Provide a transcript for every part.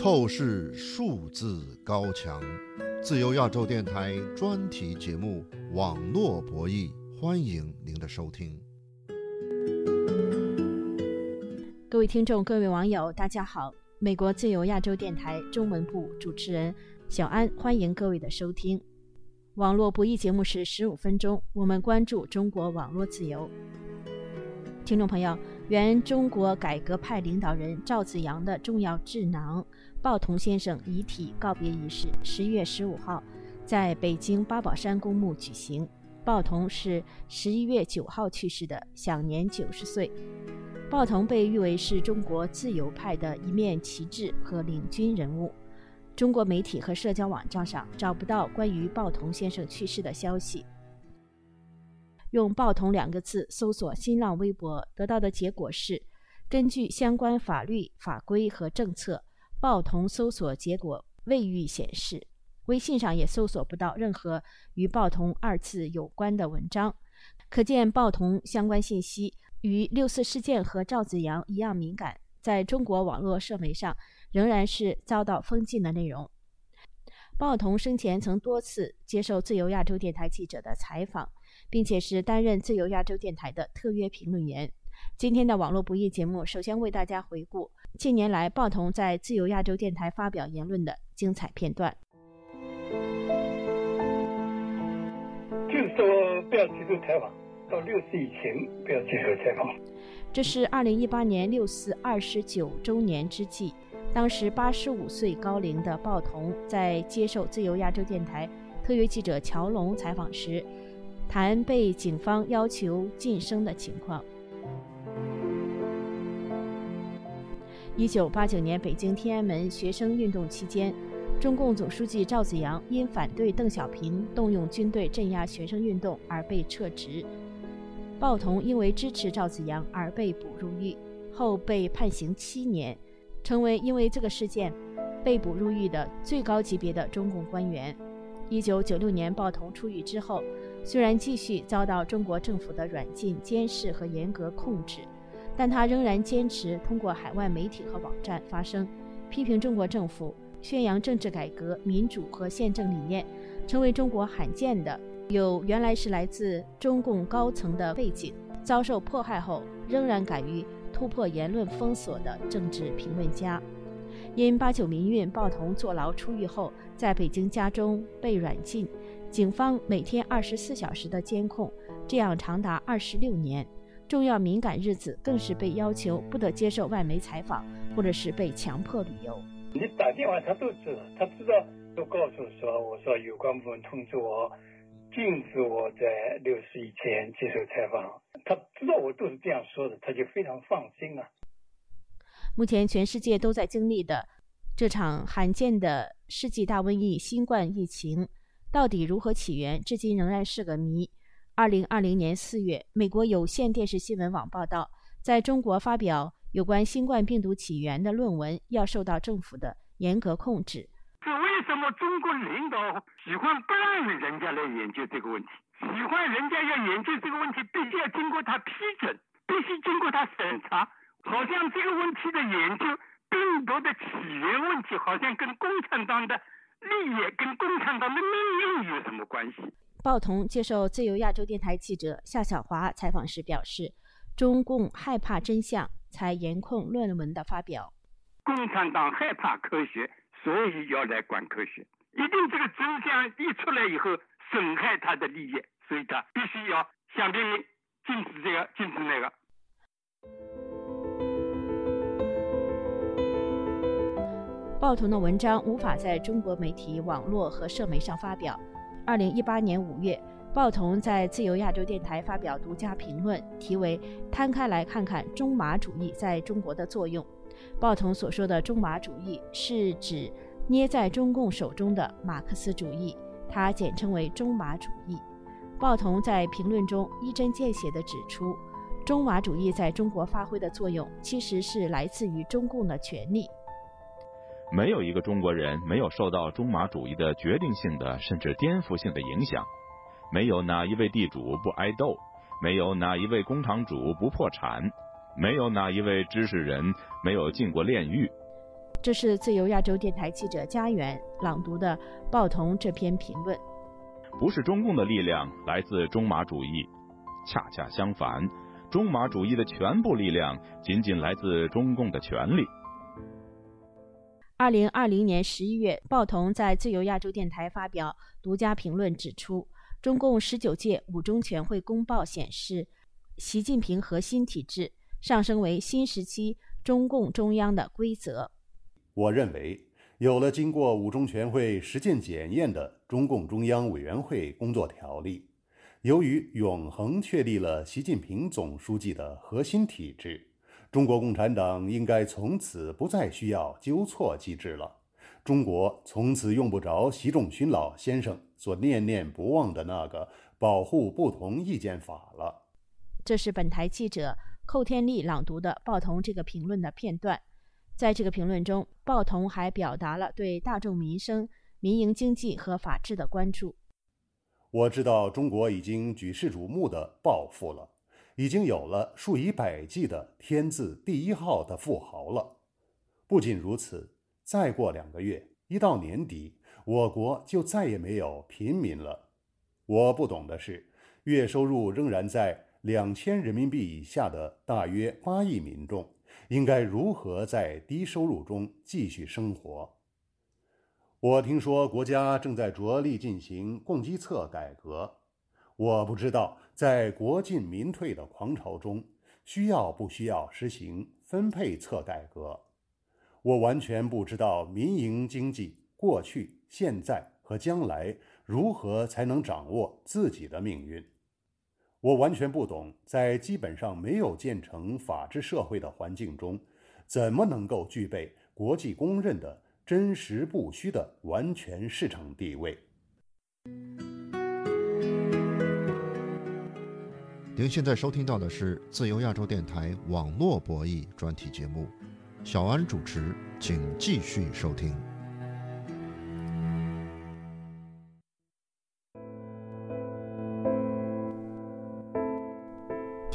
透视数字高墙，自由亚洲电台专题节目《网络博弈》，欢迎您的收听。各位听众、各位网友，大家好！美国自由亚洲电台中文部主持人小安，欢迎各位的收听。网络博弈节目是十五分钟，我们关注中国网络自由。听众朋友，原中国改革派领导人赵紫阳的重要智囊鲍同先生遗体告别仪式，十一月十五号在北京八宝山公墓举行。鲍同是十一月九号去世的，享年九十岁。鲍同被誉为是中国自由派的一面旗帜和领军人物。中国媒体和社交网站上找不到关于鲍同先生去世的消息。用“报童”两个字搜索新浪微博，得到的结果是：根据相关法律法规和政策，报童搜索结果未予显示。微信上也搜索不到任何与“报童”二字有关的文章，可见报童相关信息与六四事件和赵紫阳一样敏感，在中国网络社媒上。仍然是遭到封禁的内容。鲍同生前曾多次接受自由亚洲电台记者的采访，并且是担任自由亚洲电台的特约评论员。今天的网络不易节目，首先为大家回顾近年来鲍同在自由亚洲电台发表言论的精彩片段。就是说，不要接受采访，到六四以前不要接受采访。这是二零一八年六四二十九周年之际。当时八十五岁高龄的鲍同在接受自由亚洲电台特约记者乔龙采访时，谈被警方要求晋升的情况。一九八九年北京天安门学生运动期间，中共总书记赵紫阳因反对邓小平动用军队镇压学生运动而被撤职，鲍同因为支持赵紫阳而被捕入狱，后被判刑七年。成为因为这个事件被捕入狱的最高级别的中共官员。一九九六年，鲍同出狱之后，虽然继续遭到中国政府的软禁、监视和严格控制，但他仍然坚持通过海外媒体和网站发声，批评中国政府，宣扬政治改革、民主和宪政理念，成为中国罕见的有原来是来自中共高层的背景，遭受迫害后仍然敢于。突破言论封锁的政治评论家，因八九民运，鲍同坐牢出狱后，在北京家中被软禁，警方每天二十四小时的监控，这样长达二十六年。重要敏感日子更是被要求不得接受外媒采访，或者是被强迫旅游。你打电话他都知道，他知道都告诉说，我说有关部门通知我。禁止我在六十以前接受采访，他知道我都是这样说的，他就非常放心了。目前全世界都在经历的这场罕见的世纪大瘟疫——新冠疫情，到底如何起源，至今仍然是个谜。二零二零年四月，美国有线电视新闻网报道，在中国发表有关新冠病毒起源的论文要受到政府的严格控制。为什么中国领导喜欢不让人家来研究这个问题？喜欢人家要研究这个问题，必须要经过他批准，必须经过他审查。好像这个问题的研究，病毒的起源问题，好像跟共产党的利益、跟共产党的命运有什么关系？鲍同接受自由亚洲电台记者夏小华采访时表示：“中共害怕真相，才严控论文的发表。共产党害怕科学。”所以要来管科学，一定这个真相一出来以后损害他的利益，所以他必须要想命令禁止这个，禁止那个。鲍同的文章无法在中国媒体、网络和社媒上发表。二零一八年五月，鲍同在自由亚洲电台发表独家评论，题为《摊开来看看中马主义在中国的作用》。鲍同所说的中马主义是指捏在中共手中的马克思主义，它简称为中马主义。鲍同在评论中一针见血地指出，中马主义在中国发挥的作用其实是来自于中共的权力。没有一个中国人没有受到中马主义的决定性的甚至颠覆性的影响，没有哪一位地主不挨斗，没有哪一位工厂主不破产。没有哪一位知识人没有进过炼狱。这是自由亚洲电台记者家园朗读的鲍彤这篇评论。不是中共的力量来自中马主义，恰恰相反，中马主义的全部力量仅仅来自中共的权力。二零二零年十一月，鲍彤在自由亚洲电台发表独家评论，指出中共十九届五中全会公报显示，习近平核心体制上升为新时期中共中央的规则。我认为，有了经过五中全会实践检验的中共中央委员会工作条例，由于永恒确立了习近平总书记的核心体制，中国共产党应该从此不再需要纠错机制了。中国从此用不着习仲勋老先生所念念不忘的那个保护不同意见法了。这是本台记者寇天丽朗读的报童这个评论的片段。在这个评论中，鲍彤还表达了对大众民生、民营经济和法治的关注。我知道中国已经举世瞩目的暴富了，已经有了数以百计的天字第一号的富豪了。不仅如此，再过两个月，一到年底，我国就再也没有贫民了。我不懂的是，月收入仍然在两千人民币以下的大约八亿民众。应该如何在低收入中继续生活？我听说国家正在着力进行供给侧改革，我不知道在国进民退的狂潮中，需要不需要实行分配侧改革？我完全不知道民营经济过去、现在和将来如何才能掌握自己的命运。我完全不懂，在基本上没有建成法治社会的环境中，怎么能够具备国际公认的真实不虚的完全市场地位？您现在收听到的是自由亚洲电台网络博弈专题节目，小安主持，请继续收听。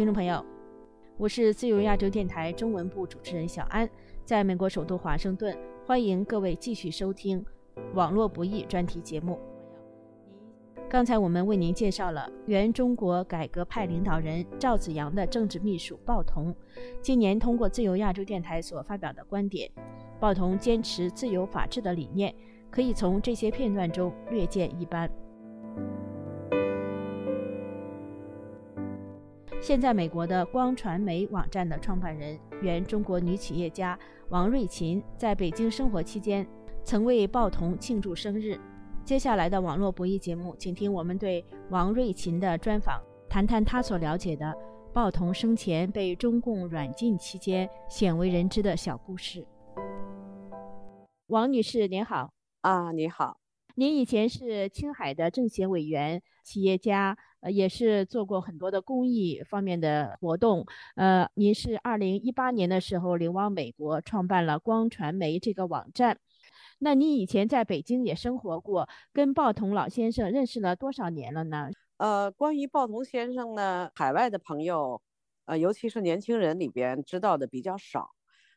听众朋友，我是自由亚洲电台中文部主持人小安，在美国首都华盛顿，欢迎各位继续收听网络不易专题节目。刚才我们为您介绍了原中国改革派领导人赵紫阳的政治秘书鲍彤，今年通过自由亚洲电台所发表的观点。鲍彤坚持自由法治的理念，可以从这些片段中略见一斑。现在，美国的光传媒网站的创办人、原中国女企业家王瑞琴在北京生活期间，曾为鲍彤庆祝生日。接下来的网络博弈节目，请听我们对王瑞琴的专访，谈谈她所了解的鲍彤生前被中共软禁期间鲜为人知的小故事。王女士，您好。啊，你好。您以前是青海的政协委员、企业家。呃，也是做过很多的公益方面的活动。呃，您是二零一八年的时候流亡美国，创办了光传媒这个网站。那你以前在北京也生活过，跟鲍彤老先生认识了多少年了呢？呃，关于鲍彤先生呢，海外的朋友，呃，尤其是年轻人里边知道的比较少。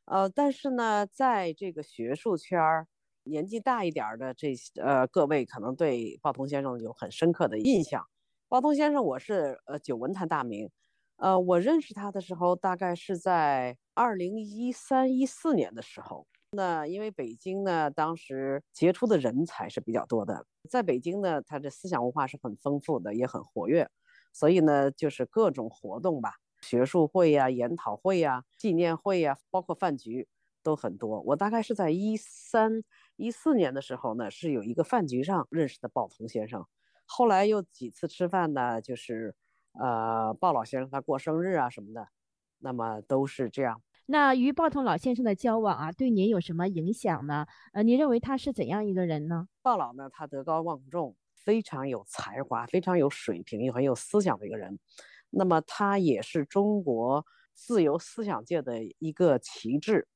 呃，但是呢，在这个学术圈儿，年纪大一点的这呃各位可能对鲍彤先生有很深刻的印象。鲍彤先生，我是呃久闻他大名，呃，我认识他的时候大概是在二零一三一四年的时候。那因为北京呢，当时杰出的人才是比较多的，在北京呢，他的思想文化是很丰富的，也很活跃，所以呢，就是各种活动吧，学术会呀、研讨会呀、纪念会呀，包括饭局都很多。我大概是在一三一四年的时候呢，是有一个饭局上认识的鲍彤先生。后来又几次吃饭呢，就是，呃，鲍老先生他过生日啊什么的，那么都是这样。那与鲍彤老先生的交往啊，对您有什么影响呢？呃，您认为他是怎样一个人呢？鲍老呢，他德高望重，非常有才华，非常有水平，又很有思想的一个人。那么他也是中国自由思想界的一个旗帜，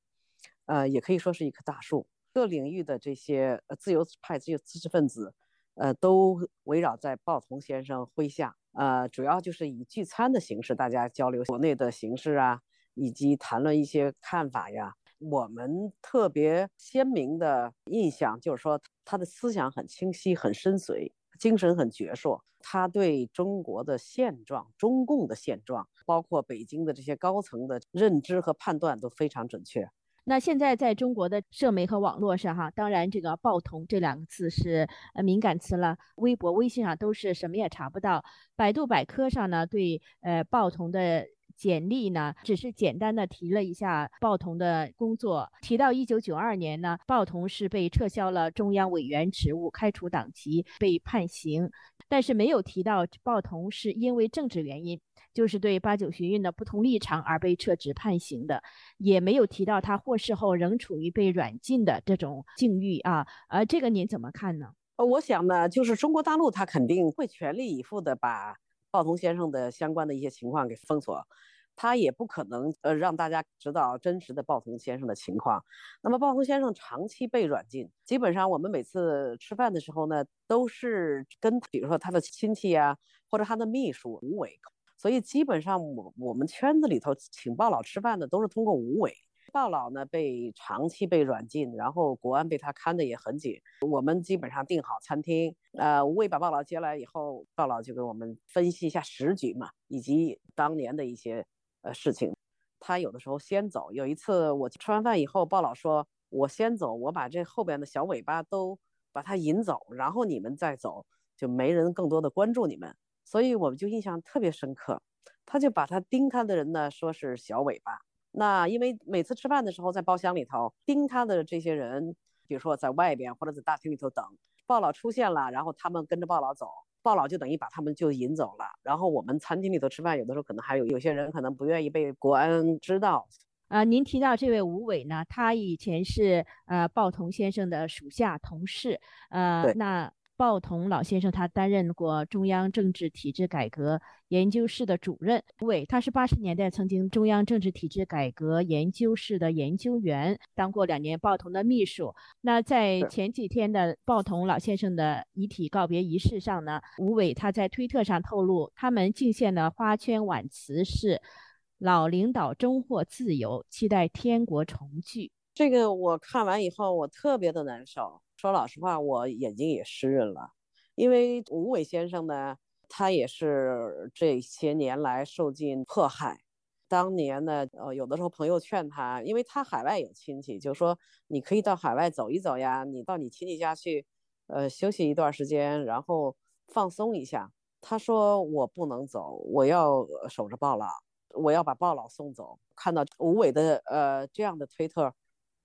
呃，也可以说是一棵大树。各领域的这些自由派、自由知识分子。呃，都围绕在鲍彤先生麾下，呃，主要就是以聚餐的形式，大家交流国内的形势啊，以及谈论一些看法呀。我们特别鲜明的印象就是说，他的思想很清晰、很深邃，精神很矍铄。他对中国的现状、中共的现状，包括北京的这些高层的认知和判断都非常准确。那现在在中国的社媒和网络上，哈，当然这个“报童”这两个字是呃敏感词了，微博、微信上都是什么也查不到。百度百科上呢，对呃“报童”的简历呢，只是简单的提了一下报童的工作，提到一九九二年呢，报童是被撤销了中央委员职务，开除党籍，被判刑，但是没有提到报童是因为政治原因。就是对八九学运的不同立场而被撤职判刑的，也没有提到他获释后仍处于被软禁的这种境遇啊。呃，这个您怎么看呢？呃，我想呢，就是中国大陆他肯定会全力以赴的把鲍同先生的相关的一些情况给封锁，他也不可能呃让大家知道真实的鲍同先生的情况。那么鲍同先生长期被软禁，基本上我们每次吃饭的时候呢，都是跟比如说他的亲戚呀，或者他的秘书吴伟。所以基本上，我我们圈子里头请鲍老吃饭的都是通过吴伟。鲍老呢被长期被软禁，然后国安被他看的也很紧。我们基本上订好餐厅，呃，吴伟把鲍老接来以后，鲍老就给我们分析一下时局嘛，以及当年的一些呃事情。他有的时候先走，有一次我吃完饭以后，鲍老说：“我先走，我把这后边的小尾巴都把他引走，然后你们再走，就没人更多的关注你们。”所以我们就印象特别深刻，他就把他盯他的人呢说是小尾巴。那因为每次吃饭的时候在包厢里头盯他的这些人，比如说在外边或者在大厅里头等，鲍老出现了，然后他们跟着鲍老走，鲍老就等于把他们就引走了。然后我们餐厅里头吃饭，有的时候可能还有有些人可能不愿意被国安知道。呃，您提到这位吴伟呢，他以前是呃鲍同先生的属下同事，呃，那。鲍同老先生，他担任过中央政治体制改革研究室的主任。吴伟，他是八十年代曾经中央政治体制改革研究室的研究员，当过两年鲍同的秘书。那在前几天的鲍同老先生的遗体告别仪式上呢，吴伟他在推特上透露，他们敬献的花圈挽词是“老领导终获自由，期待天国重聚”。这个我看完以后，我特别的难受。说老实话，我眼睛也湿润了，因为吴伟先生呢，他也是这些年来受尽迫害。当年呢，呃，有的时候朋友劝他，因为他海外有亲戚，就说你可以到海外走一走呀，你到你亲戚家去，呃，休息一段时间，然后放松一下。他说我不能走，我要守着鲍老，我要把鲍老送走。看到吴伟的呃这样的推特，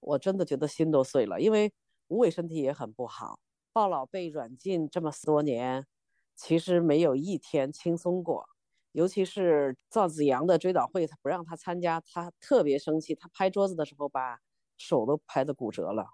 我真的觉得心都碎了，因为。吴伟身体也很不好，鲍老被软禁这么多年，其实没有一天轻松过。尤其是赵子阳的追悼会，他不让他参加，他特别生气。他拍桌子的时候，把手都拍的骨折了。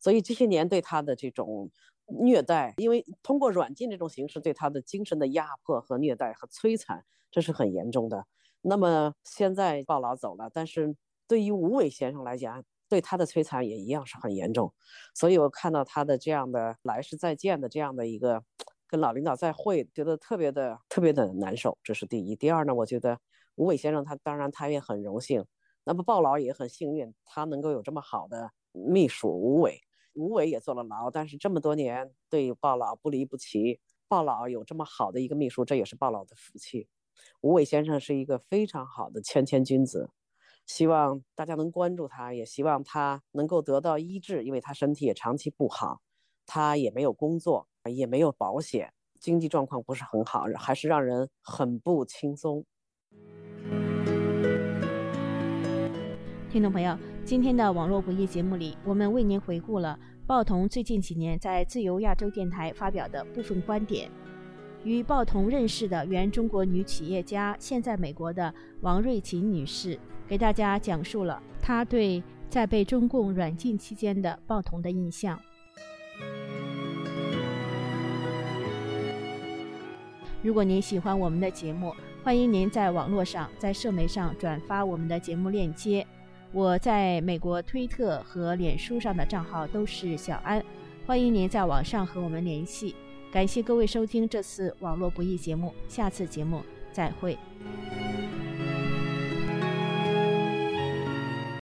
所以这些年对他的这种虐待，因为通过软禁这种形式对他的精神的压迫和虐待和摧残，这是很严重的。那么现在鲍老走了，但是对于吴伟先生来讲，对他的摧残也一样是很严重，所以我看到他的这样的来世再见的这样的一个跟老领导再会，觉得特别的特别的难受。这是第一。第二呢，我觉得吴伟先生他当然他也很荣幸，那么鲍老也很幸运，他能够有这么好的秘书吴伟。吴伟也坐了牢，但是这么多年对鲍老不离不弃，鲍老有这么好的一个秘书，这也是鲍老的福气。吴伟先生是一个非常好的谦谦君子。希望大家能关注他，也希望他能够得到医治，因为他身体也长期不好，他也没有工作，也没有保险，经济状况不是很好，还是让人很不轻松。听众朋友，今天的网络不易节目里，我们为您回顾了鲍童最近几年在自由亚洲电台发表的部分观点。与鲍童认识的原中国女企业家，现在美国的王瑞琴女士。给大家讲述了他对在被中共软禁期间的报童的印象。如果您喜欢我们的节目，欢迎您在网络上、在社媒上转发我们的节目链接。我在美国推特和脸书上的账号都是小安，欢迎您在网上和我们联系。感谢各位收听这次网络不易节目，下次节目再会。